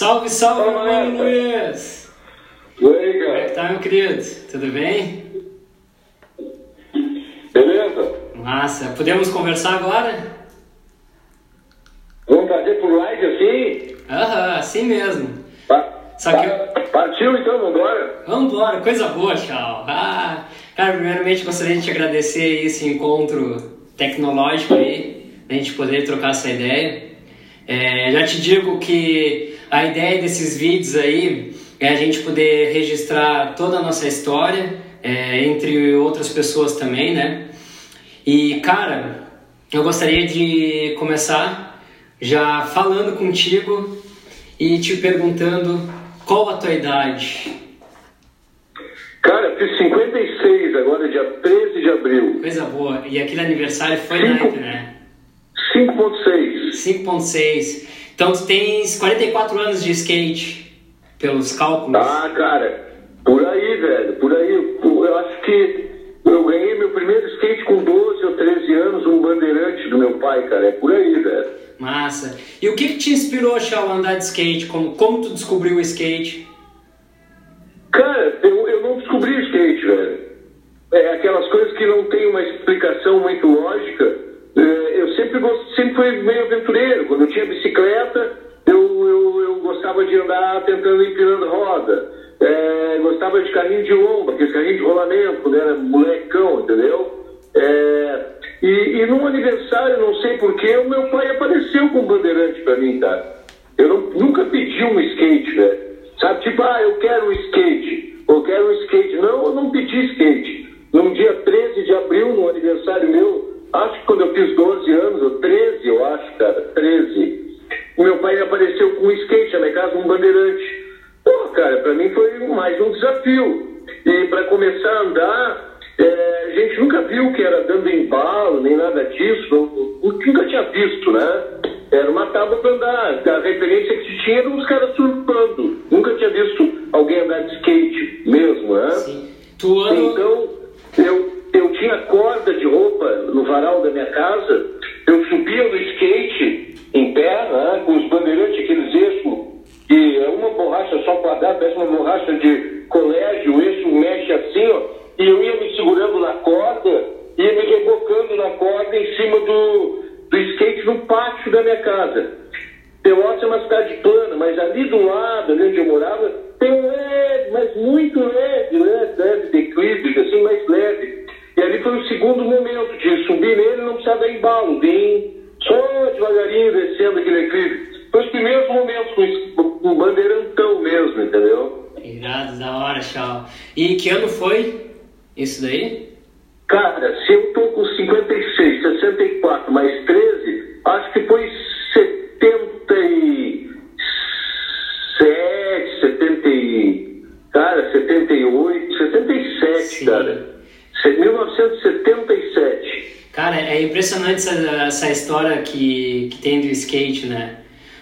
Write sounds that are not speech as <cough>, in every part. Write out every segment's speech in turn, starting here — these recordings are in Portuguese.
Salve, salve, meu mano Luiz! E aí, Como é cara? que tá, meu querido? Tudo bem? Beleza? Massa. Podemos conversar agora? Vamos fazer por live assim? Aham, assim mesmo. Pa- Só que pa- Partiu então, vambora? Vambora, coisa boa, tchau. Ah, cara, primeiramente gostaria de te agradecer esse encontro tecnológico aí, a gente poder trocar essa ideia. É, já te digo que a ideia desses vídeos aí é a gente poder registrar toda a nossa história, é, entre outras pessoas também, né? E, cara, eu gostaria de começar já falando contigo e te perguntando qual a tua idade. Cara, fiz 56 agora, dia 13 de abril. Coisa boa. E aquele aniversário foi naipe, né? 5.6. 5.6. Então tu tens 44 anos de skate, pelos cálculos. Ah, cara, por aí, velho, por aí. Eu acho que eu ganhei meu primeiro skate com 12 ou 13 anos, um bandeirante do meu pai, cara. É por aí, velho. Massa. E o que, que te inspirou, a andar de skate? Como, como tu descobriu o skate? Cara, eu, eu não descobri o skate, velho. É aquelas coisas que não tem uma explicação muito lógica. Sempre, fui meio aventureiro. Quando eu tinha bicicleta, eu, eu, eu gostava de andar tentando empinando roda. É, gostava de carrinho de lomba, aqueles carrinhos de rolamento, quando era molecão, entendeu? É, e, e num aniversário, não sei porquê, o meu pai apareceu com um bandeirante pra mim, cara. Eu não- nunca pedi um skate, velho. Sabe, tipo, ah, eu quero um skate, eu quero um skate. Não, eu não pedi skate. No dia 13 de abril, no aniversário meu, acho que quando eu fiz 12 anos, ou 13, eu acho, cara, 13, o meu pai apareceu com um skate na minha casa, um bandeirante. Pô, cara, pra mim foi mais um desafio. E pra começar a andar, é, a gente nunca viu que era dando embalo, nem nada disso, nunca tinha visto, né? Era uma tábua pra andar. A referência que se tinha eram os caras surfando. Nunca tinha visto alguém andar de skate mesmo, né? Sim. Tu anda... Então, eu, eu tinha corda de roupa no varal da minha casa, eu subia no skate em pé, né, com os bandeirantes, aqueles eixos, que é uma borracha só quadrada, parece uma borracha de colégio, o eixo mexe assim, ó, e eu ia me segurando na corda, ia me rebocando na corda em cima do, do skate no pátio da minha casa. Pelotas é uma cidade plana, mas ali do lado, ali onde eu morava, tem um leve, mas muito leve, leve, leve declive, assim, mais leve. E ali foi o segundo momento de subir nele não precisar dar embalo, bem só devagarinho descendo aquele declive. Foi os primeiros momentos com um bandeirantão mesmo, entendeu? Irado, da hora, Shao. E que ano foi isso daí? Cara, se eu tô com essa, essa história que, que tem do skate, né?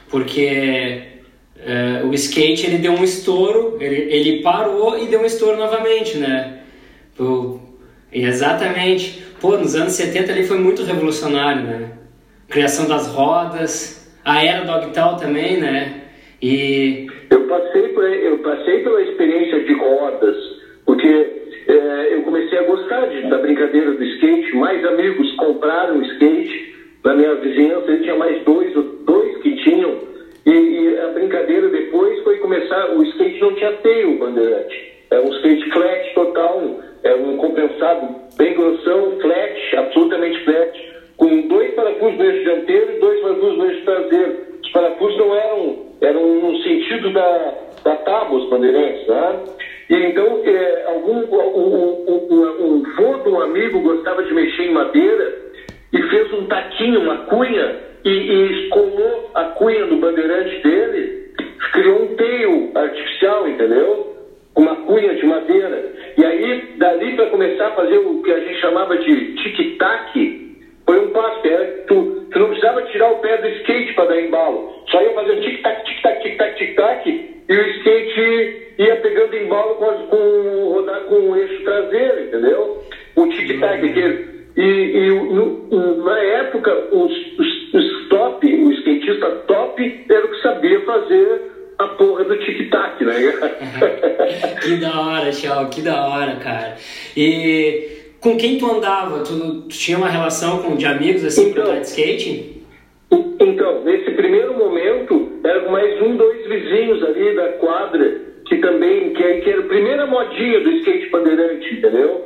Porque é, o skate ele deu um estouro, ele, ele parou e deu um estouro novamente, né? E exatamente. Pô, nos anos 70 ali foi muito revolucionário, né? Criação das rodas, a era do Octal também, né? E Eu passei, por, eu passei pela experiência de rodas, porque eh, eu comecei a gostar de- da brincadeira do skate. Mais amigos compraram skate na minha vizinhança. Eu tinha mais dois, dois que tinham. E, e a brincadeira depois foi começar. O skate não tinha teio, bandeirante. É um skate flat total, é um compensado bem grossão, flat, absolutamente flat, com dois parafusos no eixo dianteiro e dois parafusos no eixo traseiro. Os parafusos não eram, eram no sentido da, da tábua, os bandeirantes, né? E então, é, algum, um, um, um, vô de um amigo gostava de mexer em madeira e fez um taquinho, uma cunha, e, e escolou a cunha do bandeirante dele, criou um teio artificial, entendeu? Uma cunha de madeira. E aí, dali para começar a fazer o que a gente chamava de tic-tac, foi um passo, era que tu, tu não precisava tirar o pé do skate para dar embalo. Quem tu andava? Tu, tu tinha uma relação com, de amigos assim então, pra andar de skate? Então, nesse primeiro momento, eram mais um, dois vizinhos ali da quadra, que também, que, que era a primeira modinha do skate bandeirante, entendeu?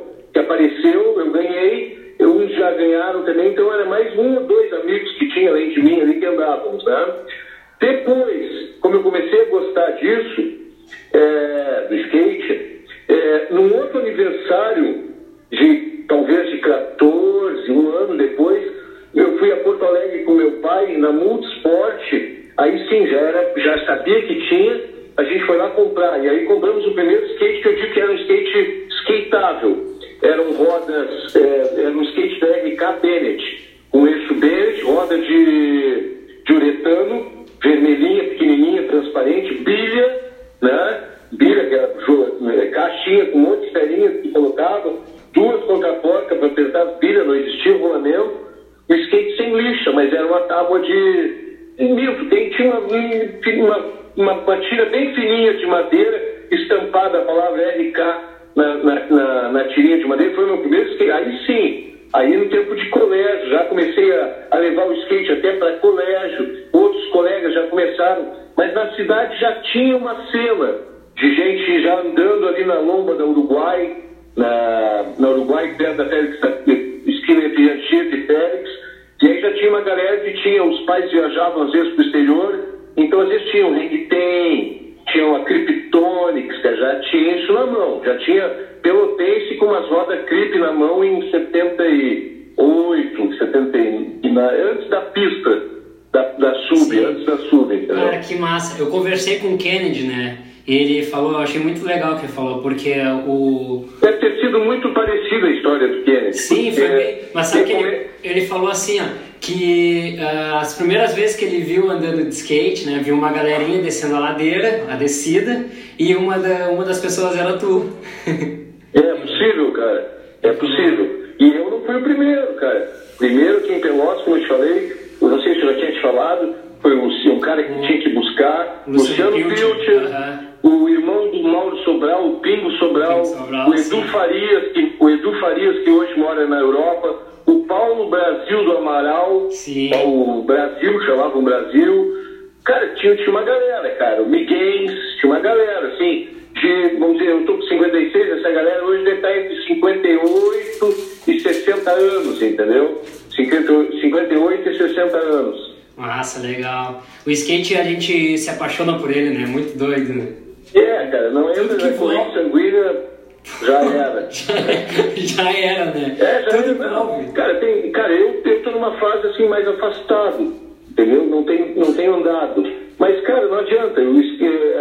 Bem fininha de madeira, estampada a palavra RK na, na, na, na tirinha de madeira. Foi o meu primeiro skate. Aí sim, aí no tempo de colégio, já comecei a, a levar o skate até para colégio, outros colegas já começaram, mas na cidade já tinha uma cena conversei com o Kennedy, né? Ele falou, eu achei muito legal o que ele falou, porque o. Deve ter sido muito parecida a história do Kennedy. Sim, foi bem. Mas sabe que ele, ele falou assim, ó, que uh, as primeiras vezes que ele viu andando de skate, né, viu uma galerinha descendo a ladeira, a descida, e uma, da, uma das pessoas era tu. é possível, cara. É possível. E eu não fui o primeiro, cara. Primeiro que em buscar, Luciano, Luciano Pilcher, o irmão do Mauro Sobral, o Pingo Sobral, Sobral o Edu Farias, que, o Edu Farias, que hoje mora na Europa, o Paulo Brasil do Amaral, Sim. o Brasil, chamavam Brasil. Cara, tinha, tinha uma galera, cara. O Miguel, tinha uma galera, assim, de, vamos dizer, eu tô com 56, essa galera hoje deve estar entre 58 e 60 anos, entendeu? 50, 58 e 60 anos. Massa, legal. O skate a gente se apaixona por ele, né? Muito doido, né? É, cara, não entra na corrente sanguínea, já era. <laughs> já era, né? É, já Tudo era. Cara, tem, cara eu, eu tô numa fase assim mais afastado, entendeu? Não tenho, não tenho andado. Mas, cara, não adianta. O,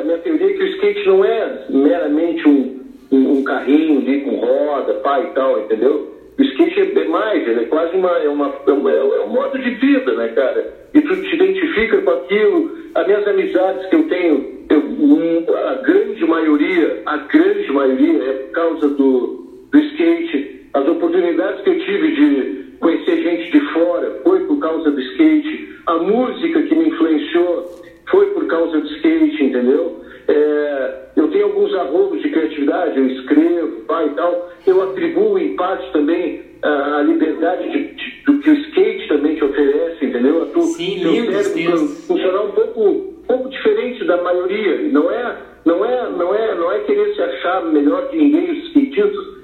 a minha teoria é que o skate não é meramente um, um, um carrinho de, com roda, pá e tal, entendeu? O skate é mais, ele é quase uma, é uma, é, uma, é um modo de vida, né, cara? E tu te identifica com aquilo. As minhas amizades que eu tenho, eu, a grande maioria, a grande maioria é por causa do, do skate. As oportunidades que eu tive de conhecer gente de fora foi por causa do skate. A música que me influenciou foi por causa do skate, entendeu? É, eu tenho alguns arrobos de criatividade, eu escrevo, pai e tal. Eu atribuo em parte também a liberdade de, de, do que o skate também te oferece, entendeu? A tu, Sim, lindo cérebro funcionar um pouco, um pouco diferente da maioria. Não é, não é, não é, não é querer se achar melhor que ninguém os skatistas,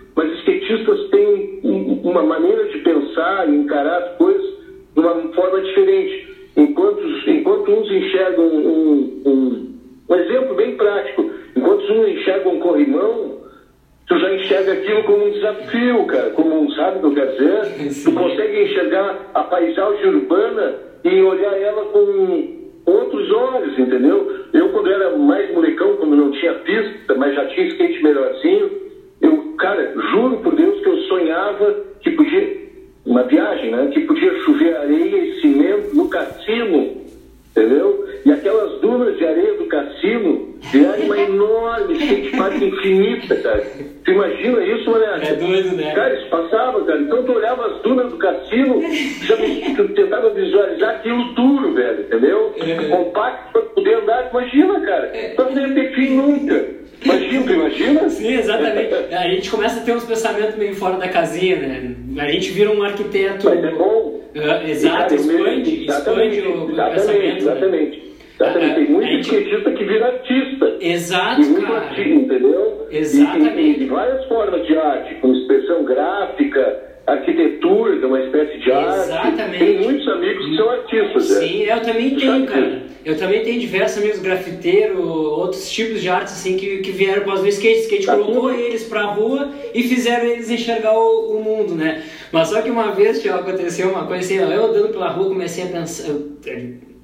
fora da casinha, né? A gente vira um arquiteto. Mas é bom. Uh, exato, expande, expande o exatamente, pensamento. Exatamente. Né? Exatamente. Tem muito gente... skatista que vira artista. Exato, muito cara. Artista, entendeu? Exatamente. E tem, várias formas de arte, com expressão gráfica, arquitetura, que é uma espécie de arte. Exatamente. Tem muitos amigos que são artistas. É. Sim, é. eu também tenho, cara. Eu também tenho diversos amigos grafiteiros, outros tipos de arte assim que, que vieram após o skate. O skate tá colocou tudo. eles pra rua e fizeram eles enxergar o, o, mundo, né? Mas só que uma vez tio, aconteceu uma coisa assim, eu andando pela rua comecei a pensar. Eu,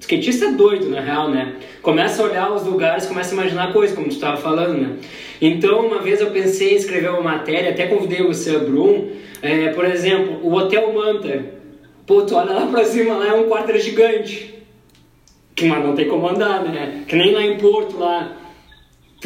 skatista é doido, na real, né? Começa a olhar os lugares, começa a imaginar coisas, como tu estava falando, né? Então, uma vez eu pensei em escrever uma matéria, até convidei o Sam Brum, é, por exemplo, o Hotel Manta. Pô, tu olha lá pra cima, lá é um quarto gigante. Que, mas não tem como andar, né? Que nem lá em Porto, lá.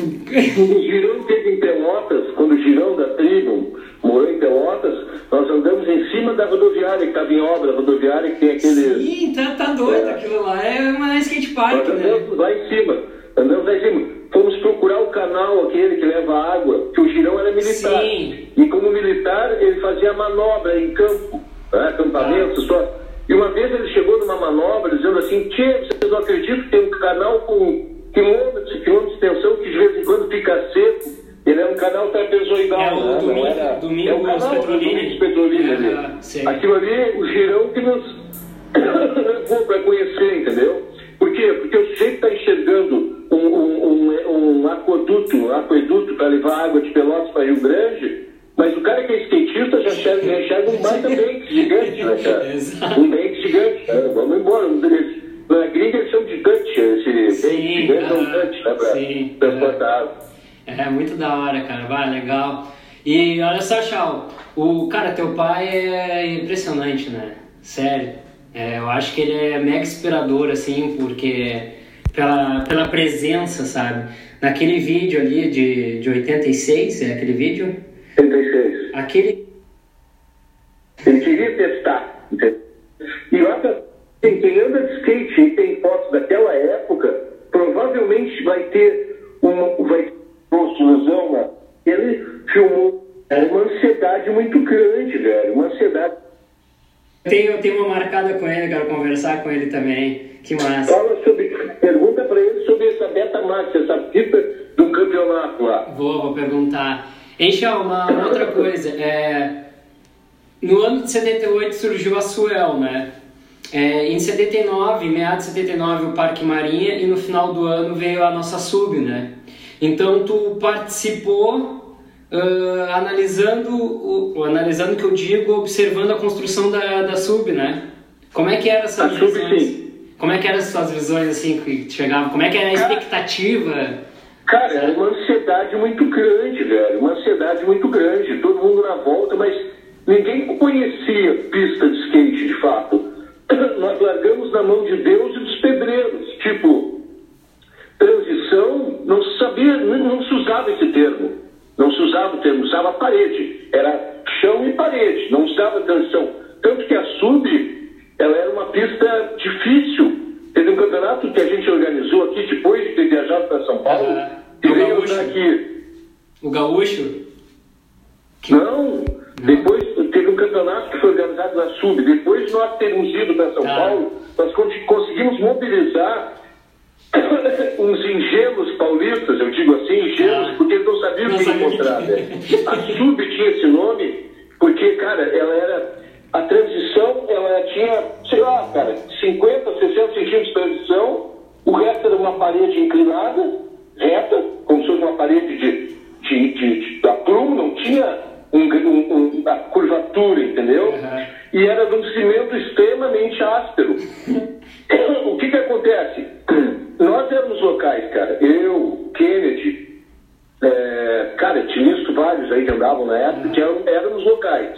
O Girão teve em Pelotas, quando o Girão da tribo morou em Pelotas, nós andamos em cima da rodoviária que estava em obra, a rodoviária que tem aquele. Sim, tá, tá doido é. aquilo lá. É uma skate park, nós andamos né? lá em cima. Andamos lá em cima. Fomos procurar o canal aquele que leva água, que o Girão era militar. Sim. E como militar, ele fazia manobra em campo, né, acampamento, ah. só. E uma vez ele chegou numa manobra dizendo assim: Tia, vocês não acreditam que tem um canal com quilômetros e quilômetros de extensão que de vez em quando fica seco? Ele é um canal trapezoidal. É o né? domingo, era, domingo é um canal Petrolina. Petrolina ali. Ah, Aquilo ali, o girão que nos <coughs> levou para conhecer, entendeu? Por quê? Porque eu sempre está enxergando um, um, um, um aqueduto, um aqueduto para levar água de Pelotas para Rio Grande, mas o cara que é skatista já enxerga, já enxerga um baita <laughs> bank gigante, né, cara? Um bank gigante. Né? Vamos embora. Na gringa eles chamam de Dutch, esse sim, gigante é um Dutch, né? Para transportar água. É muito da hora, cara. Vai, legal. E olha só, Chau, o cara, teu pai é impressionante, né? Sério. É, eu acho que ele é mega inspirador, assim, porque pela, pela presença, sabe? Naquele vídeo ali de, de 86, é aquele vídeo? 86. Aquele. Ele queria testar, entendeu? E lá, quem, quem anda de skate e tem fotos daquela época, provavelmente vai ter uma. Vai construção, né? ele filmou é uma ansiedade muito grande, velho, uma ansiedade. Tenho, tenho uma marcada com ele, quero conversar com ele também. Que massa. Fala sobre, pergunta para ele sobre essa Beta Max, essa fita do campeonato lá. Vou, vou perguntar. Enxel, uma outra coisa. É, no ano de 78 surgiu a Suel, né? É, em 79, meados de 79, o Parque Marinha e no final do ano veio a nossa Sub, né? Então tu participou uh, analisando, o, analisando que eu digo, observando a construção da, da sub, né? Como é que eram essas a visões? Sub, sim. Como é que eram as suas visões assim que chegavam? Como é que era a expectativa? Cara, era uma ansiedade muito grande, velho. Uma ansiedade muito grande. Todo mundo na volta, mas ninguém conhecia pista de skate de fato. <coughs> Nós largamos na mão de Deus e dos pedreiros. Tipo, transição, não se sabia, não se usava esse termo. Não se usava o termo, usava parede. Era chão e parede, não usava transição. Tanto que a sub, ela era uma pista difícil. Teve um campeonato que a gente organizou aqui depois de ter viajado para São Paulo. Ah, e o veio gaúcho. aqui. O gaúcho? Que... Não, não, depois teve um campeonato que foi organizado na Sub. Depois de nós termos ido para São Tá. Paulo, nós conseguimos mobilizar <coughs> uns ingênuos paulistas, eu digo assim, ingênuos, Ah. porque eles não sabiam o que encontrar. né? A Sub tinha esse nome porque, cara, ela era. A transição, ela tinha, sei lá, cara, 50, 60 centímetros de transição, o resto era uma parede inclinada, reta, como se fosse uma parede de, de, de, de da plumo, não tinha um, um, um, a curvatura, entendeu? Uhum. E era de um cimento extremamente áspero. o que que acontece? Nós éramos locais, cara. Eu, Kennedy, é, cara, tinha vários aí que andavam na época, que eram, éramos locais,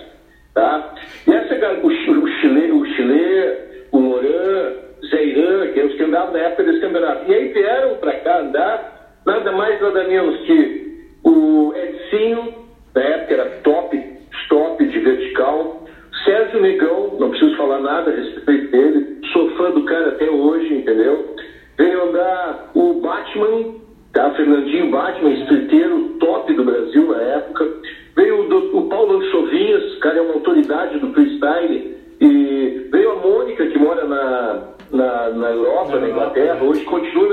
tá? E essa, galera, o, o Chile, o Chile, o Moran, Zé Irã, que eram os que andavam na época desse campeonato. E aí vieram pra cá andar, nada mais, nada menos que o Edinho, na época era top, stop de vertical, Sérgio Negão, não preciso falar nada a respeito dele, sou fã do cara até hoje, entendeu? Veio andar o Batman, tá? Fernandinho Batman, estreiteiro top do Brasil na época. Veio o, o Paulo Anchovinhas, cara é uma autoridade do freestyle. E veio a Mônica, que mora na, na, na Europa, na Inglaterra. Hoje continua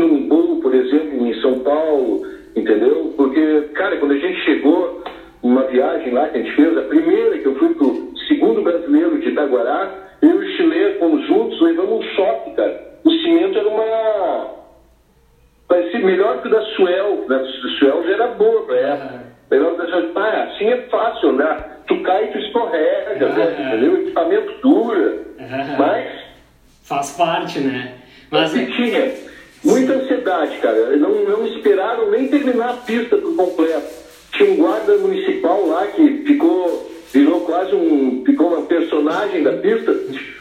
num bowl, por exemplo, em São Paulo, entendeu? Porque, cara, quando a gente chegou, uma viagem lá que a gente fez, a primeira que eu fui pro segundo brasileiro de Itaguará, eu e o chileno fomos juntos, levamos um choque, cara. O cimento era uma. Parecia melhor que o da Suel. Né? A Suel já era boa pra época. Melhor que o da Suel. Ah, assim é fácil andar. Tu cai e tu escorrega, né? entendeu? O equipamento dura. Mas. Faz parte, né? Mas. E tinha muita ansiedade, cara. Não, não esperaram nem terminar a pista por completo. Tinha um guarda municipal lá que ficou virou quase um. ficou uma personagem da pista,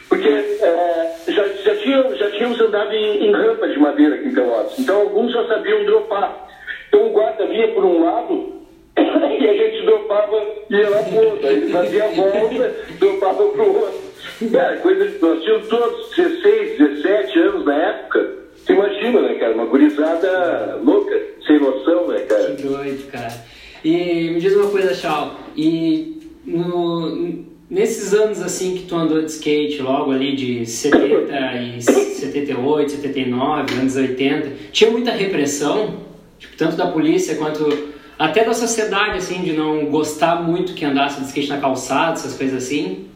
porque é, já, já, tinham, já tínhamos andado em, em rampa de madeira aqui em Pelotas, então alguns já sabiam dropar. Então o guarda vinha por um lado <coughs> e a gente dropava, ia lá pro outro, ele fazia a volta, dropava pro outro. Cara, coisa, nós tínhamos todos 16, 17 anos na época. Você imagina, né, cara? Uma gurizada louca, sem noção, né, cara? Que doido, cara. E me diz uma coisa, Chal, e no, nesses anos assim que tu andou de skate, logo ali de 70 e 78, 79, anos 80, tinha muita repressão, tipo, tanto da polícia quanto até da sociedade, assim, de não gostar muito que andasse de skate na calçada, essas coisas assim?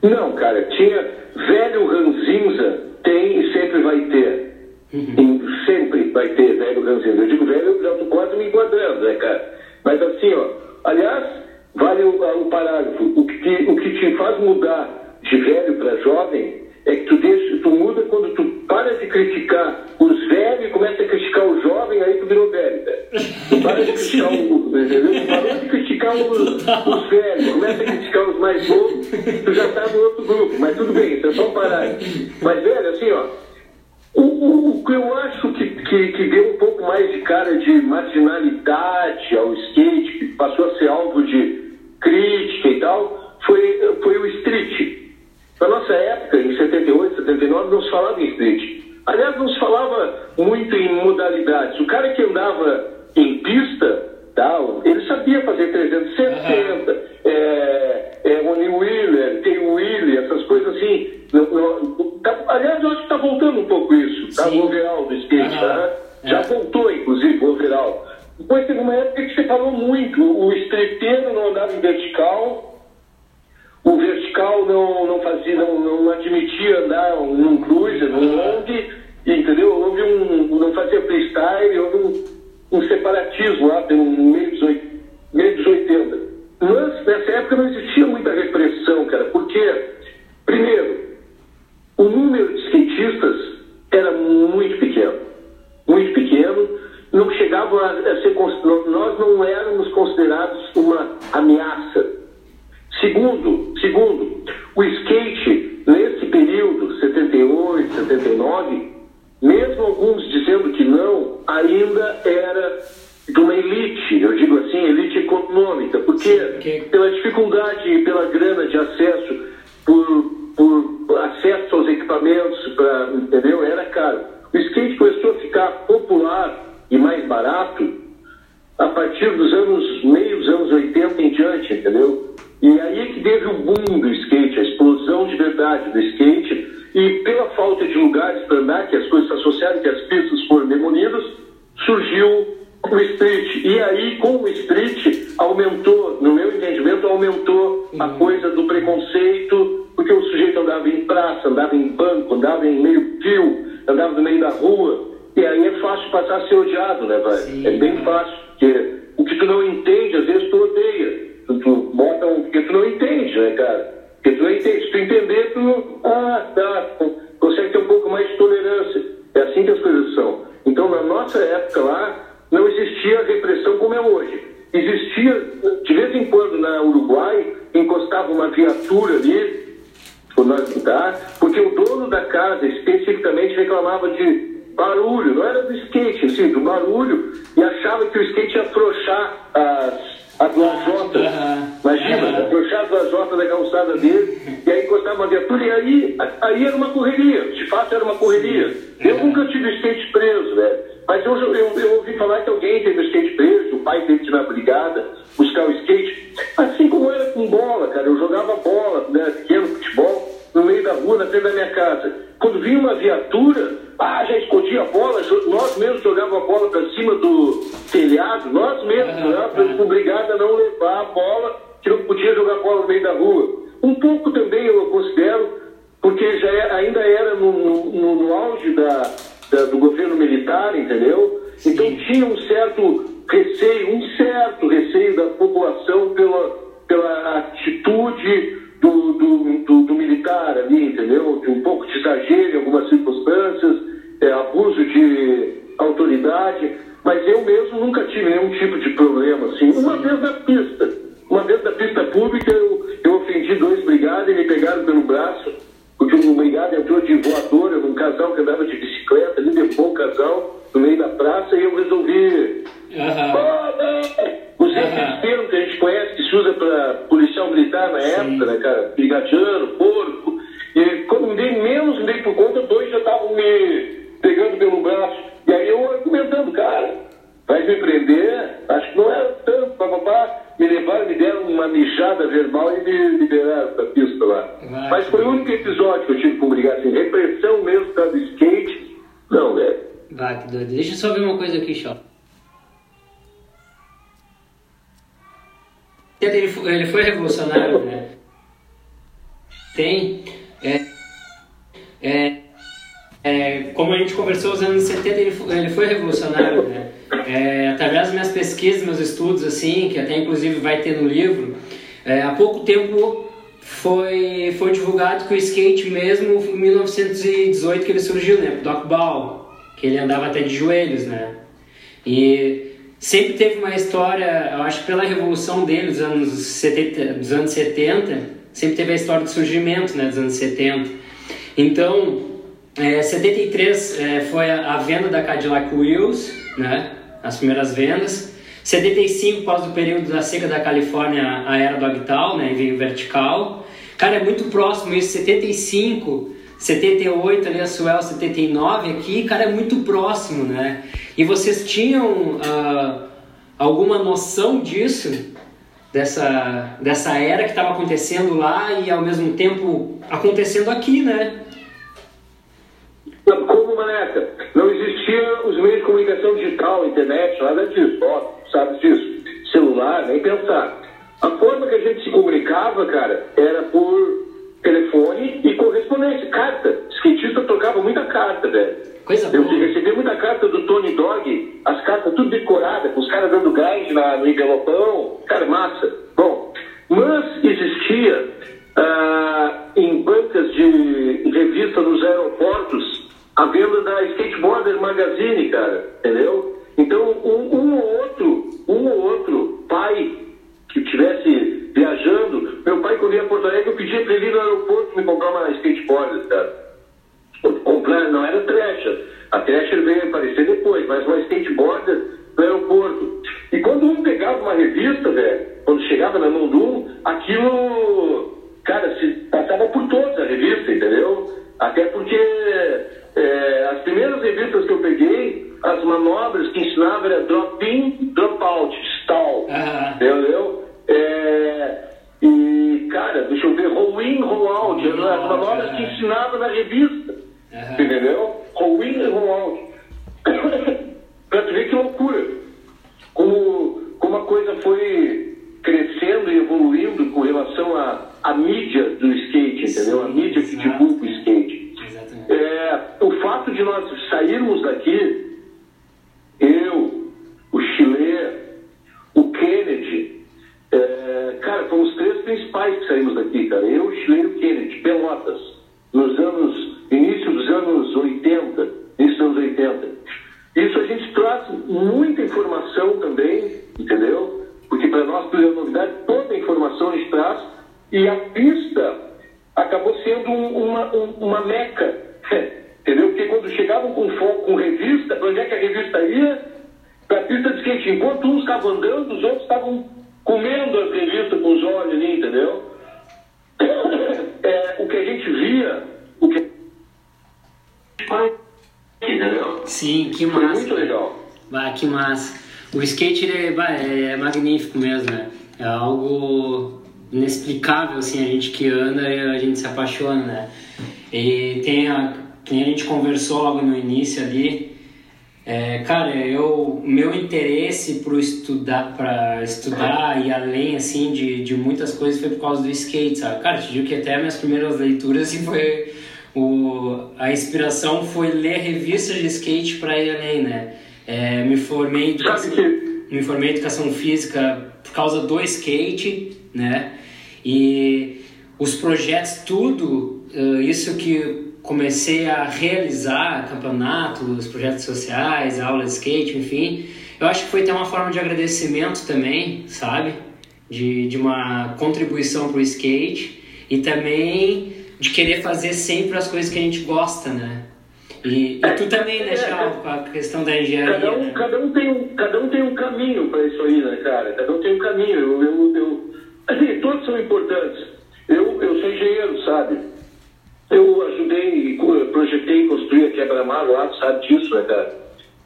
Não, cara, tinha velho ranzinza, tem e sempre vai ter. Uhum. Sempre vai ter velho ranzinza. Eu digo velho, eu já tô quase me enquadrando, né, cara? Mas assim, ó, aliás, Vale o, o parágrafo. O que, o que te faz mudar de velho para jovem é que tu, deixa, tu muda quando tu para de criticar os velhos e começa a criticar o jovem, aí tu virou velho. Né? Tu para de <laughs> criticar o. Entendeu? Tu parou de criticar os, <laughs> os velhos, começa a criticar os mais novos, tu já tá no outro grupo. Mas tudo bem, isso é só um. Mas, velho, assim, ó. O, o, o, que eu acho que, que, que, deu um pouco mais de cara de marginalidade ao a, ser nós não éramos considerados uma ameaça. Segundo, segundo, skate afrouxar as, as lajotas. Imagina, uhum. afrouxar as lajotas da calçada dele, e aí encostava uma viatura, e aí, aí era uma correria, de fato era uma correria. Eu nunca tive skate preso, velho. Mas eu, eu, eu, ouvi falar que alguém teve o skate preso, o pai ir na brigada buscar o skate. Assim como era com bola, cara. Eu jogava bola, né, rua, na frente da minha casa. Quando vinha uma viatura, ah, já escondia a bola, nós mesmos jogávamos a bola para cima do telhado, nós mesmos, uhum. com brigada não levar a bola, que não podia jogar bola no meio da rua. Um pouco também eu considero, porque já é, ainda era no, no, no auge da, da, do governo militar, entendeu? Sim. Então tinha um certo receio, um certo receio da população pela, pela atitude do, do, do, do militar ali, entendeu? De um pouco de exagero em algumas circunstâncias, é, abuso de autoridade, mas eu mesmo nunca tive nenhum tipo de problema, assim. Uma vez na pista, uma vez na pista pública, eu, eu ofendi dois brigados e me pegaram pelo braço porque um brigado entrou de voadora num casal que andava de bicicleta, ali levou o casal no meio da praça e eu resolvi. Uhum. Oh, Os uhum. que a gente conhece, que se usa para policial militar na Sim. época, né, cara? Brigadiano, porco. E quando me dei menos, me dei por conta, dois já estavam me pegando pelo braço. E aí eu argumentando, cara, vai me prender? Acho que não era tanto, papapá me levaram, me deram uma mijada verbal e me liberaram da pista lá. Vai, Mas foi o único episódio que eu tive com brigar, assim, repressão mesmo tá, do skate, não, velho. Vai, que doido. Deixa eu só ver uma coisa aqui, Chó. Ele foi, ele foi revolucionário, né? Tem. É, é, é, como a gente conversou, os anos 70 ele foi, ele foi revolucionário, né? É, através das minhas pesquisas, meus estudos, assim, que até inclusive vai ter no livro, é, há pouco tempo foi, foi divulgado que o skate mesmo, em 1918 que ele surgiu, né? Doc Ball, que ele andava até de joelhos, né? E sempre teve uma história, eu acho que pela revolução dele dos anos 70, dos anos 70 sempre teve a história do surgimento, né, dos anos 70. Então, é, 73 é, foi a, a venda da Cadillac Wheels, né? As primeiras vendas. 75, após o período da seca da Califórnia, a era do Agtal, né, veio vertical. Cara, é muito próximo isso, 75, 78 ali a Suel, 79 aqui, cara, é muito próximo, né? E vocês tinham uh, alguma noção disso? Dessa, dessa era que estava acontecendo lá e ao mesmo tempo acontecendo aqui, né? Como, Maneca? Não existia os meios de comunicação digital, internet, nada disso. Ó, sabe disso? Celular, nem pensar. A forma que a gente se comunicava, cara, era por telefone e correspondência, carta. Skatista trocava muita carta, velho. Coisa Eu boa. recebi muita carta do Tony Dog, as cartas tudo decoradas, com os caras dando gás na, no envelopão. Cara, massa. Bom, mas existia ah, em bancas de revista nos aeroportos a venda da Skateboarder Magazine, cara, entendeu? Então, um, um ou outro, um ou outro pai que estivesse viajando, meu pai quando ia a Porto Alegre, eu pedia para ele ir no aeroporto me comprar uma skateboard, cara. Comprar, não era Thrasher. A Thrasher veio aparecer depois, mas uma skateboard no aeroporto. E quando um pegava uma revista, velho, quando chegava na mão do um, aquilo, cara, se passava por toda a revista, entendeu? Até porque é, as primeiras revistas que eu peguei as manobras que ensinava era drop-in, drop-out, stall. Aham. Entendeu? É, e, cara, deixa eu ver, roll-in, roll-out. Roll-in, As manobras que ensinava na revista. Entendeu? Roll-in e roll-out. <coughs> pra tu ver que loucura. Como, como a coisa foi crescendo e evoluindo com relação à, mídia do skate, entendeu? a mídia que divulga o skate. É, o fato de nós sairmos daqui, eu, o Chile, o Kennedy, é, cara, fomos os três principais que saímos daqui, cara. Eu, o Chile e o Kennedy, Pelotas, O skate ele é, é magnífico mesmo, né? É algo inexplicável, assim, a gente que anda a gente se apaixona, né? E tem a, que a gente conversou logo no início ali, é, cara, eu, meu interesse pro estudar, para estudar e além, assim, de, de muitas coisas foi por causa do skate, sabe? Cara, te digo que até minhas primeiras leituras, assim, foi... O, a inspiração foi ler revistas de skate para ir além, né? É, me formei em educação, <laughs> me formei em educação física por causa do skate, né? E os projetos, tudo, eh, isso que comecei a realizar, campeonatos, projetos sociais, aula de skate, enfim, eu acho que foi até uma forma de agradecimento também, sabe? De, de uma contribuição pro skate e também de querer fazer sempre as coisas que a gente gosta, né? E, e tu também, né, Chal, com a questão da engenharia, Cada um, né? cada, um tem um, cada um tem um caminho para isso aí, né, cara? Cada um tem um caminho. Eu, eu, eu, assim, todos são importantes. Eu, eu sou engenheiro, sabe? Eu ajudei, projetei e construí a quebra-mar lá, tu sabe disso, né, cara?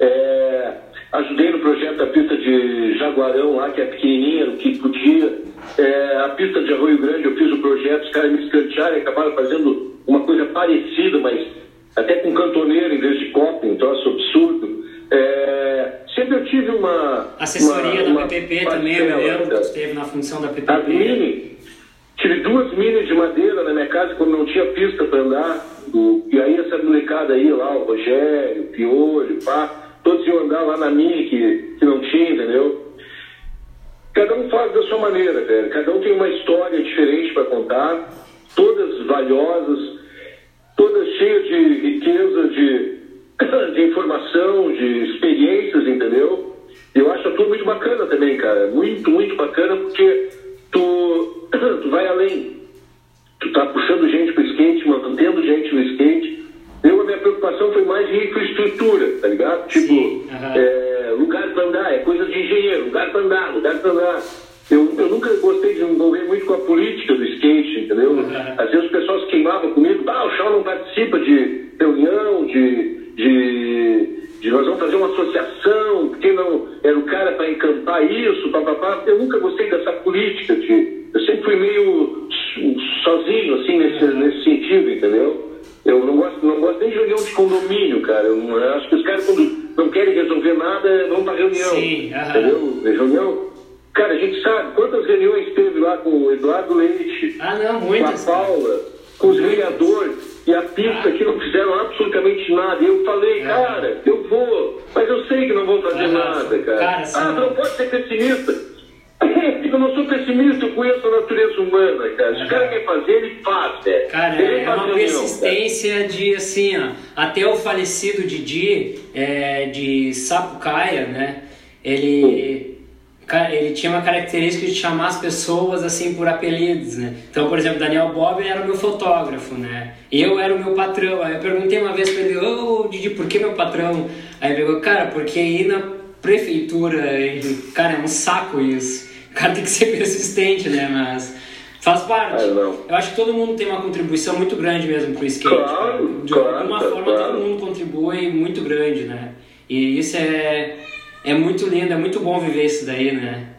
É, ajudei no projeto da pista de Jaguarão lá, que é pequenininha, o que podia. É, a pista de Arroio Grande, eu fiz o projeto, os caras me escantearam e acabaram fazendo uma coisa parecida, mas até com cantoneiro em vez de copo, um troço absurdo. É, sempre eu tive uma. Assessoria uma, da uma PPP também, eu lembro que esteve na função da PPP. mini, tive duas mini de madeira na minha casa quando não tinha pista para andar. O- e aí essa molecada aí lá, o Rogério, o Piolho, pá, todos iam andar lá na mini que, que não tinha, entendeu? Cada um faz da sua maneira, velho. Cada um tem uma história diferente para contar, todas valiosas, todas cheias de riqueza, de, <clears throat> de informação, de experiências, entendeu? Eu acho tudo muito bacana também, cara. Muito, muito bacana, porque tu, <clears throat> tu vai além. Tu tá puxando gente pro skate, mantendo gente no skate. Eu, a minha preocupação foi mais em infraestrutura, tá ligado? Tipo, Sim, aham. é, lugar pra andar, é coisa de engenheiro, lugar pra andar, lugar pra andar. Eu, eu nunca gostei de me envolver muito com a política do skate, entendeu? Às vezes o pessoal se queimava comigo, ah, o Chão não participa de reunião, de, de, de nós vamos fazer uma associação, porque não era o cara para encampar isso, papapá. Eu nunca gostei dessa política, de, eu sempre fui meio sozinho, assim, nesse, nesse sentido, entendeu? Eu não gosto, não gosto nem de reunião de condomínio, cara. Eu, eu acho que os caras, quando não querem resolver nada, vão pra reunião. Sim, entendeu? Pessimista. <laughs> Eu não sou pessimista, eu conheço a natureza humana, cara. Se o cara quer fazer, ele faz, velho. Cara, Ele é uma persistência de assim, ó, até o falecido Didi é, de Sapucaia, né? Ele, cara, ele tinha uma característica de chamar as pessoas assim por apelidos, né? Então, por exemplo, Daniel Bob era o meu fotógrafo, né? Eu era o meu patrão. Aí eu perguntei uma vez pra ele, ô Didi, por que meu patrão? Aí ele pegou, cara, porque aí na prefeitura, cara, é um saco isso. O cara tem que ser <laughs> persistente, né? Mas faz parte. Não. Eu acho que todo mundo tem uma contribuição muito grande mesmo pro skate. Claro, cara. De claro, alguma claro. forma todo mundo contribui muito grande, né? E isso é, é muito lindo, é muito bom viver isso daí, né?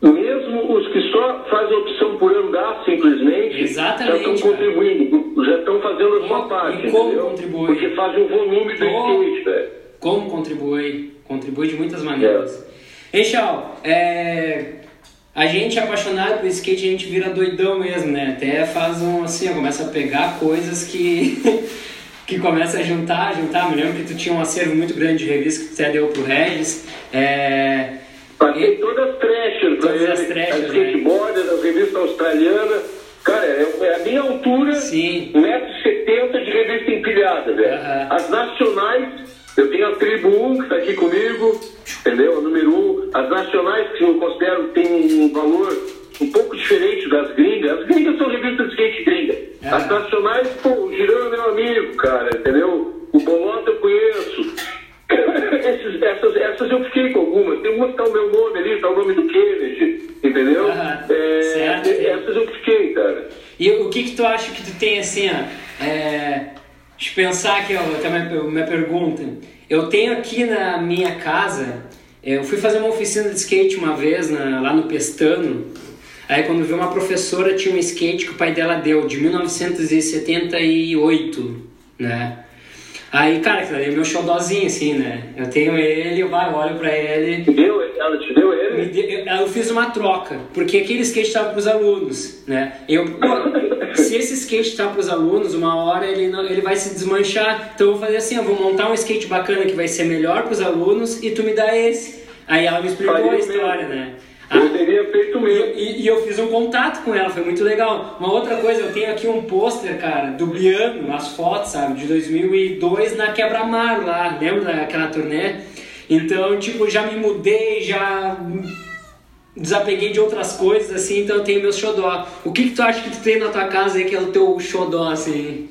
Mesmo os que só fazem opção por andar simplesmente, Exatamente, já estão contribuindo, já estão fazendo a sua parte, e como entendeu? contribui? Porque fazem o volume do skate, velho. Como contribui? Contribui de muitas maneiras. Ei, Chau, é, a gente é apaixonado por skate, a gente vira doidão mesmo, né? Até faz um assim, começa a pegar coisas que, <laughs> que começa a juntar, juntar. Me lembro que tu tinha um acervo muito grande de revistas que tu até deu pro Regis. É, Passei todas as pra Todas ele, as trashers, as skateboarders, as revistas australianas. Cara, é, é a minha altura, Sim. 1,70m de revista empilhada, velho. As nacionais, eu tenho a Tribo 1 que tá aqui comigo, entendeu? A número 1. As nacionais que eu considero que tem um valor um pouco diferente das gringas. As gringas são revistas de skate gringa. Aham. As nacionais, pô, o Girão é meu amigo, cara, entendeu? O Bolota eu conheço. <coughs> Esses- essas, essas eu fiquei com algumas. Tem uma que tá o meu nome ali, tá o nome do Kennedy, entendeu? Aham, É, certo. essas eu fiquei, cara. E o que que tu acha que tu tem assim, ó? É, deixa eu pensar aqui, ó, até minha, minha pergunta. Eu tenho aqui na minha casa, é, eu fui fazer uma oficina de skate uma vez na- lá no Pestano. Aí quando vi uma professora tinha um skate que o pai dela deu, de 1978, né? Aí, cara, ali é meu xodózinho, assim, né? Eu tenho ele, eu olho pra ele, Te deu? Ela te deu ele? de- eu, eu fiz uma troca, porque aquele skate estava para os alunos, né? Eu, pô, <laughs> se esse skate está para os alunos, uma hora ele, não, ele vai se desmanchar. Então eu vou fazer assim, eu vou montar um skate bacana que vai ser melhor para os alunos e tu me dá esse. Aí ela me explicou Faria a história, mesmo. né? Eu Ah, teria feito mesmo. e, e eu fiz um contato com ela, foi muito legal. Uma outra coisa, eu tenho aqui um pôster, cara, do Biano, as fotos, sabe, de 2002 na Quebra-Mar lá, lembra daquela turnê? Então, tipo, já me mudei, já desapeguei de outras coisas, assim, então eu tenho meu xodó. O que que tu acha que tu tem na tua casa aí que é o teu xodó, assim?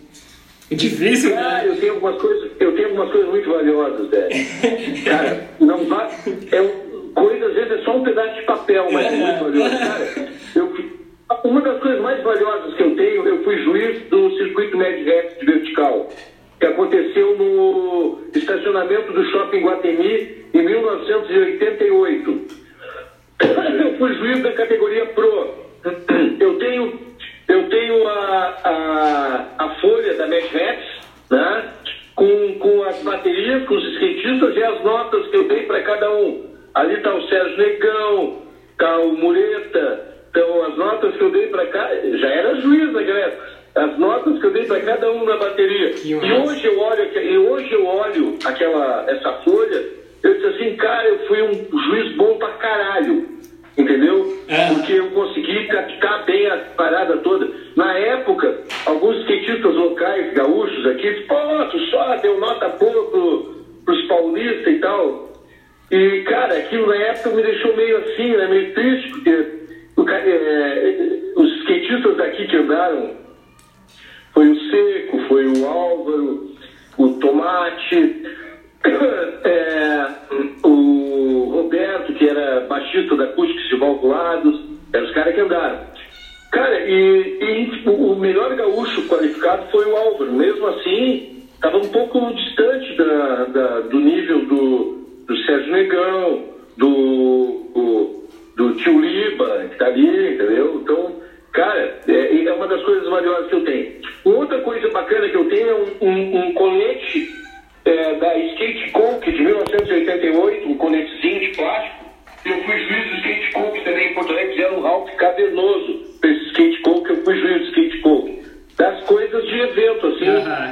É difícil, Ah, né? eu tenho algumas coisas, eu tenho algumas coisas muito valiosas, velho. <laughs> Cara, não vai. É, coisa, às vezes, é só um pedaço de papel, mas é muito valioso. Cara, eu, uma das coisas mais valiosas que eu tenho, eu fui juiz do circuito Mad de vertical, que aconteceu no estacionamento do Shopping Guatemi em 1988. Eu <coughs> fui juiz da categoria Pro. Eu tenho, eu tenho a, a, a folha da Raps, né? Com, com as baterias, com os skatistas e as notas que eu dei para cada um. Ali está o Sérgio Negão, está o Mureta, então as notas que eu dei para cada. Já era juiz naquela época. As notas que eu dei para cada um na bateria. E hoje eu olho, e hoje eu olho aquela, essa folha, eu disse assim, cara, eu fui um juiz bom pra caralho. Entendeu? É. Porque eu consegui captar bem a parada toda. Na época, alguns skatistas locais, gaúchos aqui, pô, tu só deu nota boa pro, pros paulistas e tal. E, cara, aquilo na época me deixou meio assim, né, meio triste, porque o é, os skatistas daqui que andaram, foi o Seco, foi o Álvaro, o Tomate, <coughs> é, o Roberto, que era baixista da Acústica de Valvulados, eram os caras que andaram. Cara, e, e o melhor gaúcho qualificado foi o Álvaro. Mesmo assim, estava um pouco distante da, da- do nível do, do Sérgio Negão, do, do, do Tio Liba, que está ali, entendeu? Então, cara, é, é uma das coisas valiosas que eu tenho. Outra coisa bacana que eu tenho é um, um, um colete é, da Skate Coke de 1988, um coletezinho de plástico. Eu fui juiz do Skate Coke também em Porto Alegre, fizeram um Ralph cavernoso para esse Skate Coke, eu fui juiz do Skate Coke. Das coisas de evento, assim,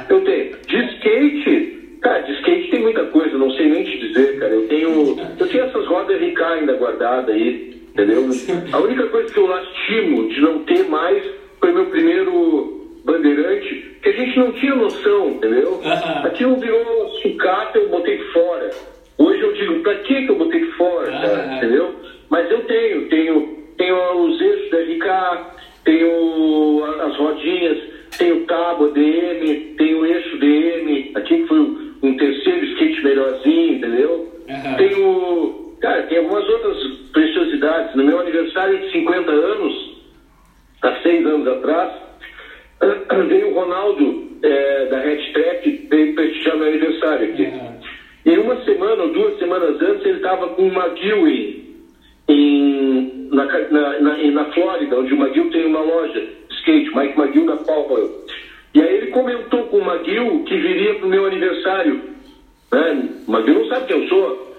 eu tenho. De skate, cara, de skate tem muita coisa, não sei nem te dizer, cara. Eu tenho, eu tenho essas rodas RK ainda guardadas aí, entendeu? <laughs> A única coisa que eu lastimo de não ter mais foi meu primeiro bandeirante, que a gente não tinha noção, entendeu? Aham. Aquilo virou sucata, eu botei fora. Hoje eu digo, pra que eu botei fora, cara, Aham. entendeu? Mas eu tenho, tenho, tenho os eixos da RK, tenho as rodinhas, tenho tábua DM, tenho eixo DM, aqui que foi um terceiro skate melhorzinho, entendeu? Aham. Tenho, cara, tem algumas outras preciosidades. No meu aniversário de 50 anos, há seis anos atrás, veio o Ronaldo é, da Red Trap, veio prestigiar meu aniversário aqui. Aham. E uma semana ou duas semanas antes ele estava com uma McGill em, na, na, na, na, Flórida, onde o McGill tem uma loja de skate, Mike McGill da Powell. E aí ele comentou com o McGill que viria para o meu aniversário. Né? O McGill não sabe quem eu sou,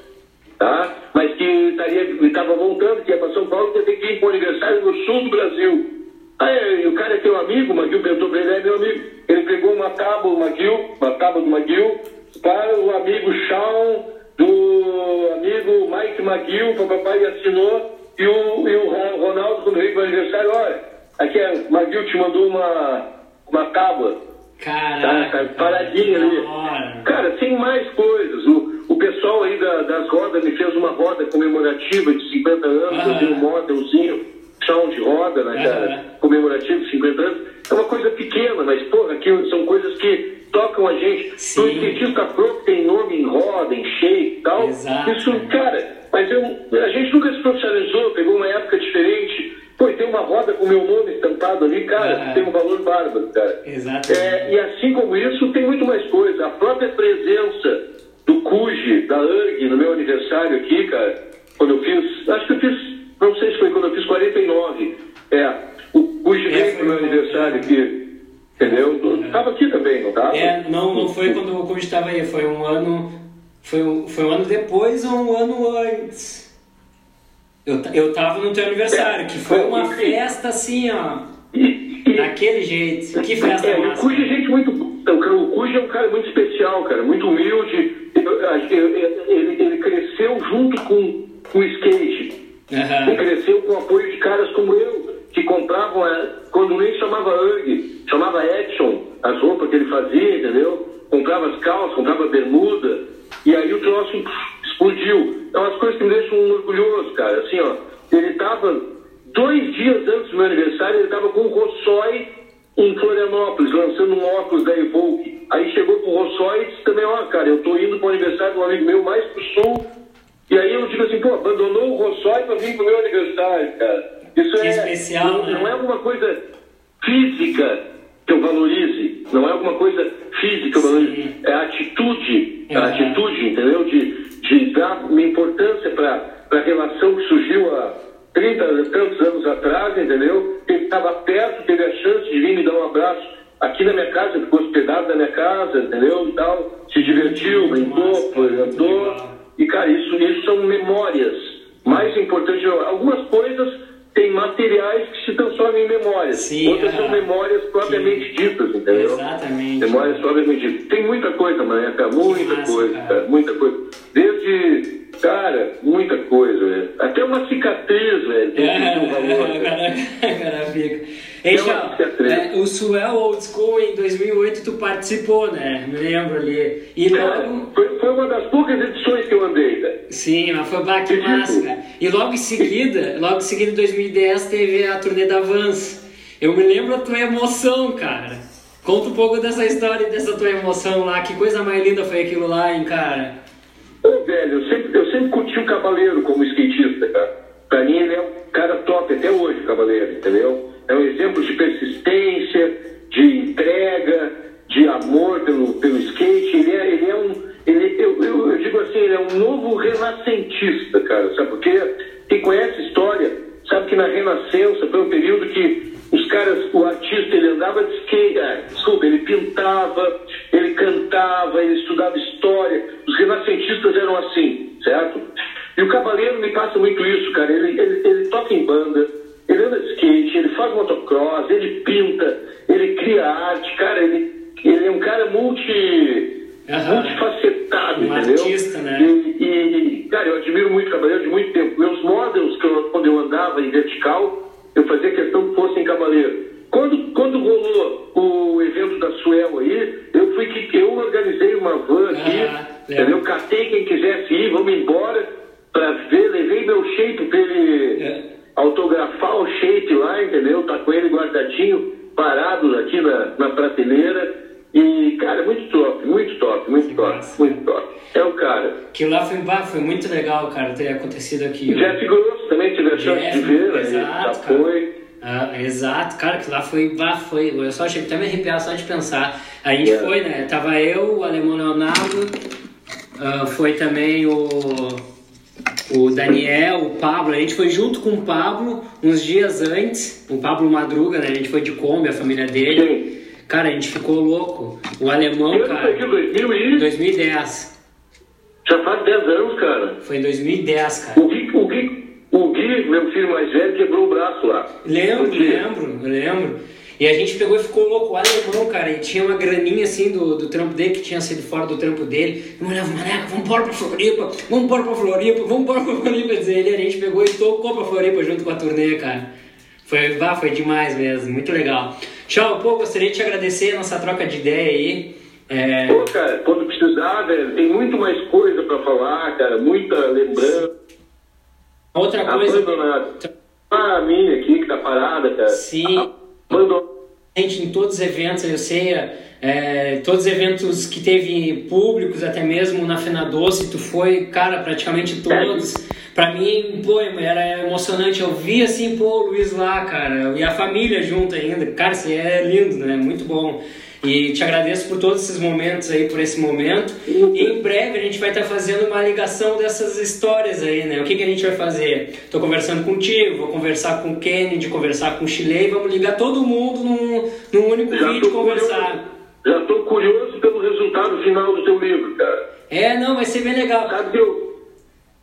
tá? mas que estava voltando, que ia para São Paulo, que ia ter que ir para o aniversário no sul do Brasil. Aí o cara é teu amigo, o McGill perguntou para ele, é meu amigo. Ele pegou uma tábua, o McGill, uma tábua do McGill, para o amigo Shawn, do amigo Mike o papai assinou, e o, e o Ronaldo, quando veio para o aniversário, olha, aqui é, o McGill te mandou uma, uma tábua. Caraca, tá, paradinha ali. Cara, tem mais coisas. O, o pessoal aí da, das rodas me fez uma roda comemorativa de 50 anos, ah. eu tenho um modelzinho, chão de roda, né, cara? Comemorativo de 50 anos. É uma coisa pequena, mas, porra, aqui são coisas que tocam a gente. Sim. O skatista próprio tem nome em roda, em shape e tal. Exato. Isso, cara, mas eu, a gente nunca se profissionalizou, pegou uma época diferente. Pô, tem uma roda com meu nome estampado ali, cara, ah. tem um valor bárbaro, cara. Exato. É, e assim como isso, tem muito mais coisa. A própria presença do Cuji, da URG, no meu aniversário aqui, cara, quando eu fiz, acho que eu fiz, não sei se foi quando eu fiz 49. É, o é, veio pro meu aniversário aqui. Entendeu? Estava aqui também, não estava? É, não, não foi quando o Covid estava aí, foi um ano. Foi um, foi um ano depois ou um ano antes? Eu, eu tava no teu aniversário, que foi uma festa assim, ó. Daquele jeito. Que festa é, massa. O Cuja é gente muito. O é um cara muito especial, cara, muito humilde. Ele, ele cresceu junto com, com o skate. Uhum. Cresceu com o apoio de caras como eu que compravam, é, quando nem chamava URG, chamava Action, as roupas que ele fazia, entendeu? Comprava as calças, comprava bermuda, e aí o troço explodiu. É umas coisas que me deixam orgulhoso, cara. Assim, ó, ele estava, dois dias antes do meu aniversário, ele estava com o Rossói em Florianópolis, lançando um óculos da Evoque. Aí chegou pro Rossói e disse também, ó, cara, eu tô indo pro aniversário de um amigo meu mais pro sul, e aí eu digo assim, pô, abandonou o Rossói pra vir pro meu aniversário, cara. Isso que é, especial, não, né? não é alguma coisa física que eu valorize, não é alguma coisa física que eu valorize, é a atitude, é. a atitude, entendeu? De, de dar uma importância para a relação que surgiu há 30 tantos anos atrás, entendeu? Ele estava perto, teve a chance de vir me dar um abraço aqui na minha casa, ficou hospedado na minha casa, entendeu? E tal, se divertiu, brincou, andou. E, cara, isso, isso são memórias. Mais importante, algumas coisas tem materiais que se transformam em memórias. Sim, Outras são memórias propriamente ditas, entendeu? Exatamente. Memórias propriamente ditas. Tem muita coisa, Manheca, muita massa, coisa, cara. cara. muita coisa. Desde, cara, muita coisa, velho. Até uma cicatriz, velho. Tem é, um valor. É, <laughs> cara, fica. Ei, é, o Suel Old School em 2008 tu participou, né? Me lembro ali. E logo... Foi, foi, uma das poucas edições que eu andei, né? Sim, mas foi baque massa, cara. E logo em seguida, logo em seguida em 2010 teve a turnê da Vans. Eu me lembro a tua emoção, cara. Conta um pouco dessa história dessa tua emoção lá. Que coisa mais linda foi aquilo lá, hein, cara? Ô, velho, eu sempre, eu sempre curti o Cavaleiro como skatista, cara. Pra mim ele é um cara top até hoje, Cavaleiro, entendeu? é um exemplo de persistência, de entrega, de amor pelo, pelo skate. Ele é, ele é um. Ele, eu, eu, eu digo assim, ele é um novo renascentista, cara. Sabe por quê? Quem conhece a história sabe que na Renascença foi um período que os caras, o artista, ele andava de skate, é, desculpa, ele pintava, ele cantava, ele estudava história. Os renascentistas eram assim, certo? E o Cavaleiro me passa muito isso, cara. Ele, ele, ele toca em banda, ele anda de skate, ele faz motocross, ele pinta, ele cria arte, cara, ele, ele é um cara multi, uhum. multifacetado, um entendeu? Artista, né? E, e, cara, eu admiro muito o Cavaleiro de muito tempo. Meus models, que eu, quando eu andava em vertical, eu fazia questão que fossem Cavaleiro. Quando, quando rolou o evento da Suel aí, eu fui que eu organizei uma van aqui, uhum. entendeu? Catei quem quisesse ir, vamos embora foi, muito legal, cara, ter acontecido aqui. Jeff Grosso também tive a chance de ver, né? exato, já foi. Ah, exato, cara, que lá foi, bah, foi. Eu só achei até me arrepiar só de pensar. A gente é. foi, né? Tava eu, o alemão Leonardo, uh, foi também o, o Daniel, o Pablo. A gente foi junto com o Pablo uns dias antes. O Pablo Madruga, né? A gente foi de Kombi, a família dele. Sim. Cara, a gente ficou louco. O alemão, que cara. Foi 2000 e... 2010. Já faz 10 anos, cara. Foi em 2010, cara. O Gui, o Gui, o Gui meu filho mais velho, quebrou o braço lá. Lembro, lembro, lembro. E a gente pegou e ficou louco. Alemão, cara, e tinha uma graninha assim do, do trampo dele, que tinha sido fora do trampo dele. E olhava, maneca, vamos embora pra Floripa, vamos embora pra Floripa, vamos embora pra Floripa. Dizer ele, a gente pegou e tocou pra Floripa junto com a turnê, cara. Foi, bah, foi demais mesmo, muito legal. Tchau, pô, gostaria de te agradecer a nossa troca de ideia aí. É... Pô, cara, quando precisar, velho, tem muito mais coisa pra falar, cara, muita lembrança. Outra coisa. Abandonado. A minha aqui que tá parada, cara. Sim. Abandonado em todos os eventos, eu sei, é, todos os eventos que teve públicos, até mesmo na Fena Doce, tu foi, cara, praticamente todos. Pra mim, pô, era emocionante. Eu vi assim, pô, o Luiz lá, cara, e a família junto ainda. Cara, isso é lindo, né? Muito bom. E te agradeço por todos esses momentos aí, por esse momento. E em breve a gente vai estar fazendo uma ligação dessas histórias aí, né? O que, que a gente vai fazer? Tô conversando contigo, vou conversar com o Kennedy, conversar com o Chile, vamos ligar todo mundo num, num único já vídeo conversar. Curioso, já tô curioso pelo resultado final do teu livro, cara. É, não, vai ser bem legal. Sabe que eu,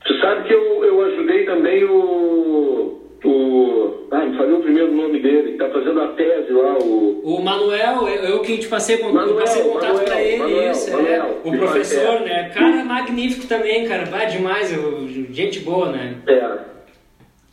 tu sabe que eu, eu ajudei também o o. Ah, me falei o primeiro nome dele, que tá fazendo a tese lá, o. O Manuel, eu, eu que te passei, Manuel, passei contato Manuel, pra ele, Manuel, isso, Manuel, é. O professor, é. né? Cara magnífico também, cara. Vai demais, eu, gente boa, né? É.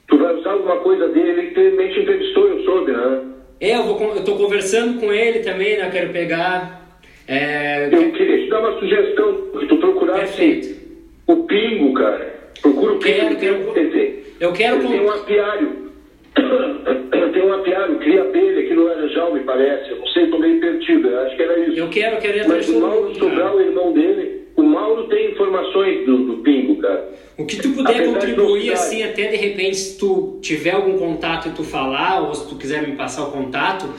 Tu vai usar alguma coisa dele, que também te entrevistou, eu soube, né? É, eu, vou, eu tô conversando com ele também, né? Eu quero pegar. É... Eu queria te dar uma sugestão, que tu procurasse Perfeito. o Pingo, cara. Procura o Pingo. Quero. Eu quero. Tem um apiário. <coughs> Tem um apiário, cria abelha aqui no Laranjal, me parece. Eu não sei, estou meio perdido. Acho que era isso. Eu quero, ir Mas o Mauro Sobral, o irmão dele, o Mauro tem informações do, do Pingo, cara. O que tu puder Apesar contribuir, assim, até de repente, se tu tiver algum contato e tu falar, ou se tu quiser me passar o contato,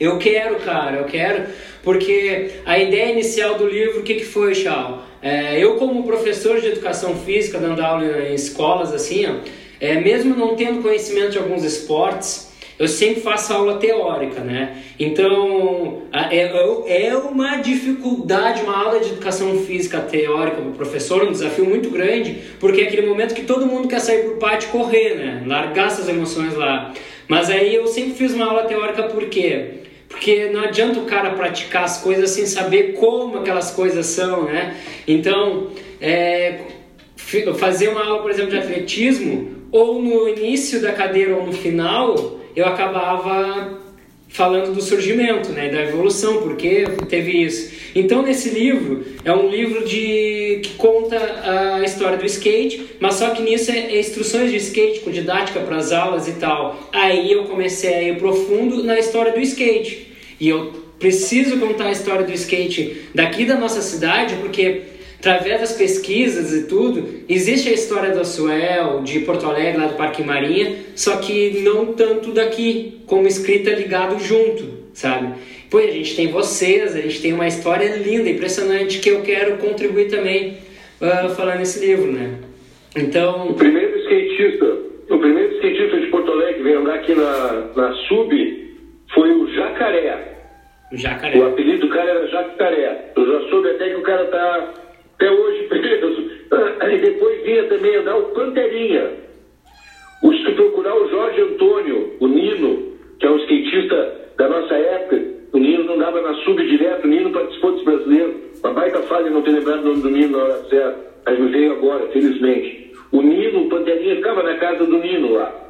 eu quero, cara, eu quero. Porque a ideia inicial do livro, o que, que foi, Chal? É, eu, como professor de educação física, dando aula em escolas, assim, ó, é, mesmo não tendo conhecimento de alguns esportes, eu sempre faço aula teórica, né? Então, é, é, é uma dificuldade, uma aula de educação física teórica para o professor, um desafio muito grande, porque é aquele momento que todo mundo quer sair pro pátio correr, né? Largar essas emoções lá. Mas aí eu sempre fiz uma aula teórica por quê? Porque não adianta o cara praticar as coisas sem saber como aquelas coisas são, né? Então, é, fazer uma aula, por exemplo, de atletismo, ou no início da cadeira ou no final, eu acabava falando do surgimento, né, da evolução, porque teve isso. Então nesse livro é um livro de que conta a história do skate, mas só que nisso é, é instruções de skate com didática para as aulas e tal. Aí eu comecei a ir profundo na história do skate e eu preciso contar a história do skate daqui da nossa cidade porque através das pesquisas e tudo, existe a história do Suel, de Porto Alegre, lá do Parque Marinha, só que não tanto daqui, como escrita ligado junto, sabe? Pô, a gente tem vocês, a gente tem uma história linda, impressionante, que eu quero contribuir também uh, falando nesse livro, né? Então... O primeiro skatista, o primeiro skatista de Porto Alegre veio andar aqui na, na Sub Jacaré. O Jacaré. O apelido do cara era Jacaré. Eu já soube até que o cara tá até hoje <laughs> preso. E depois vinha também andar o Panterinha. O, se procurar o Jorge Antônio, o Nino, que é um skatista da nossa época, o Nino não dava na sub direto, o Nino participou dos brasileiros. Uma baita falha não ter lembrado o nome do Nino na hora certa, mas me veio agora, felizmente. O Nino, o Panterinha, ficava na casa do Nino lá.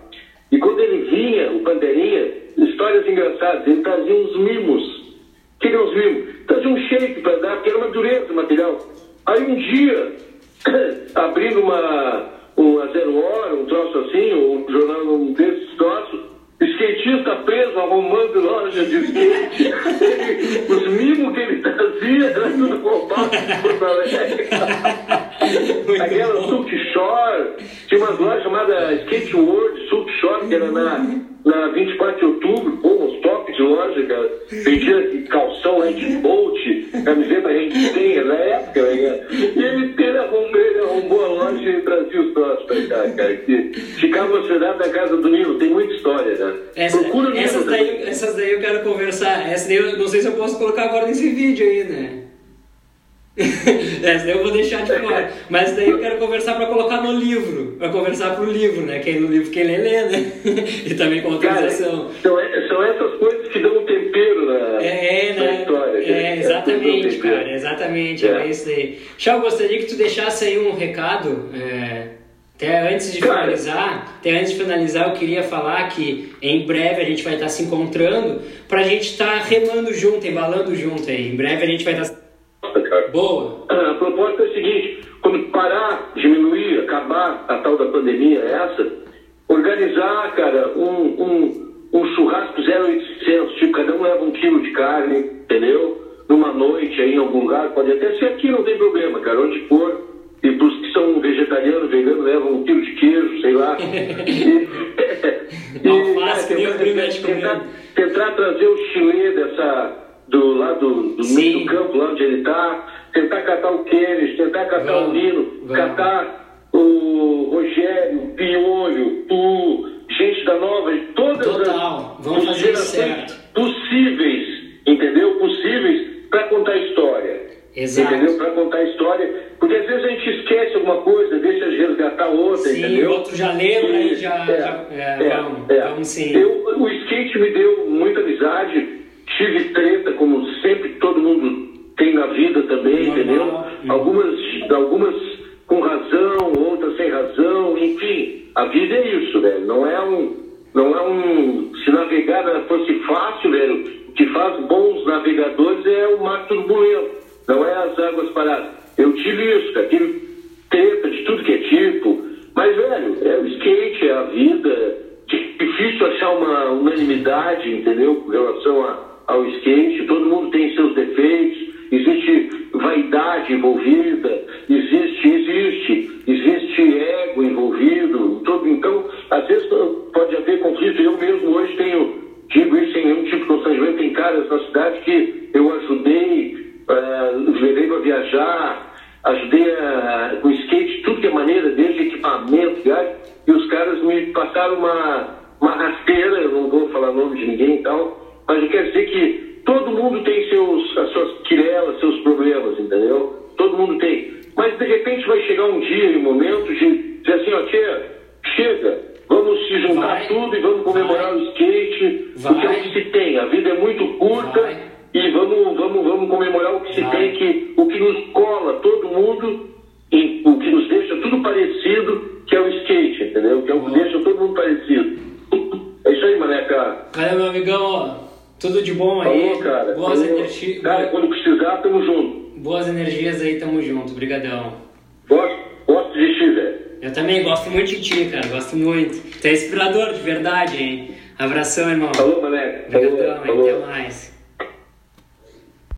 E quando ele vinha, o Panterinha, histórias engraçadas, ele trazia uns mimos. O que eram os mimos? Trazia um shake para dar, porque era uma dureza o material. Aí um dia, <coughs> abrindo uma, uma zero hora, um troço assim, um jornal um desses troços, skatista preso arrumando loja de skate. Os mimos que ele trazia era tudo roubado de Porto Alegre. Aquela Silk Shore, tinha umas lojas chamadas Skate World, Silk Shore, que era na, na 24 de outubro, pô, uns tops de loja, cara. Vendia calção Bolt, camiseta Tenha, na época, né? E ele, ele, arrumou, ele arrumou a loja e trazia os troços pra cá, cara. Que ficava hospedado na casa do Nilo, tem muita história, né? Essa, essas, daí, essas daí eu quero conversar. Essa daí eu não sei se eu posso colocar agora nesse vídeo aí, né? <laughs> Essa daí eu vou deixar de fora. Mas daí eu quero conversar para colocar no livro. Para conversar pro livro, né? Que é no livro que ele lê, né? <laughs> e também com autorização. Cara, são, são essas coisas que dão um tempero na, é, na né? história. É, exatamente, cara. Exatamente. É. é isso aí. Tchau, gostaria que tu deixasse aí um recado. É... Até antes de finalizar, até antes de finalizar, eu queria falar que em breve a gente vai estar se encontrando para a gente estar remando junto, embalando junto aí. Em breve a gente vai estar Boa. A proposta é a seguinte: quando parar, diminuir, acabar a tal da pandemia, essa, organizar, cara, um, um, um churrasco 0800, tipo, cada um leva um quilo de carne, entendeu? Numa noite aí em algum lugar, pode até ser aqui, não tem problema, cara, onde for. E para os que são vegetarianos, veganos, levam um quilo de queijo, sei lá. <laughs> e, <laughs> e, cara, tentar, tentar, tentar trazer o chile dessa do lado do, do meio do campo, lá onde ele está, tentar catar o Keynes, tentar catar vamos, o Lino, vamos. catar o Rogério, o Piolho, o gente da nova, todas Total. as vamos gerações possíveis, entendeu? Possíveis para contar a história. Exato. Entendeu? Para contar a história. Porque às vezes a gente esquece alguma coisa, deixa de resgatar outra, sim, entendeu? outro já leu, aí já. É, já é, é, vamos, é. vamos sim. Eu, o skate me deu muita amizade tive treta, como sempre todo mundo tem na vida também, entendeu? Algumas, algumas com razão, outras sem razão, enfim, a vida é isso, velho. Não é um, não é um, se navegar fosse fácil, velho, o que faz bons navegadores é o mar turbulento, não é as águas paradas. Eu tive isso, cara, tive treta de tudo que é tipo, mas, velho, é o skate, é a vida, difícil achar uma unanimidade, entendeu, com relação a ao skate, todo mundo tem seus defeitos, existe vaidade envolvida, existe, existe, existe ego envolvido, todo, então, às vezes pode haver conflito. Eu mesmo hoje tenho, digo isso sem nenhum tipo de constrangimento, tem caras na cidade que eu ajudei, uh, levei para viajar, ajudei a, com skate, tudo que é maneira, desde equipamento, viagem, e os caras me passaram uma, uma rasteira, eu não vou falar nome de ninguém e tal, mas eu quero dizer que todo mundo tem seus, as suas quirelas, seus problemas, entendeu? Todo mundo tem. Mas de repente vai chegar um dia e um momento de dizer assim, ó, tia, chega, vamos se juntar vai, tudo e vamos comemorar vai, o skate, vai, porque é o que se tem. A vida é muito curta e vamos, vamos, vamos comemorar o que se tem, que, o que nos cola todo mundo, e, o que nos deixa tudo parecido, que é o skate, entendeu? Que é o que deixa todo mundo parecido. É isso aí, maneca. Cara, meu amigão, tudo de bom aí. Falou, cara. Boas energias. Cara, quando precisar, tamo junto. Boas energias aí, tamo junto. Obrigadão. Gosto, gosto de ti, velho. Eu também gosto muito de ti, cara. Gosto muito. Tu é inspirador, de verdade, hein? Abração, irmão. Falou, mané. Obrigadão, falou, falou. até mais.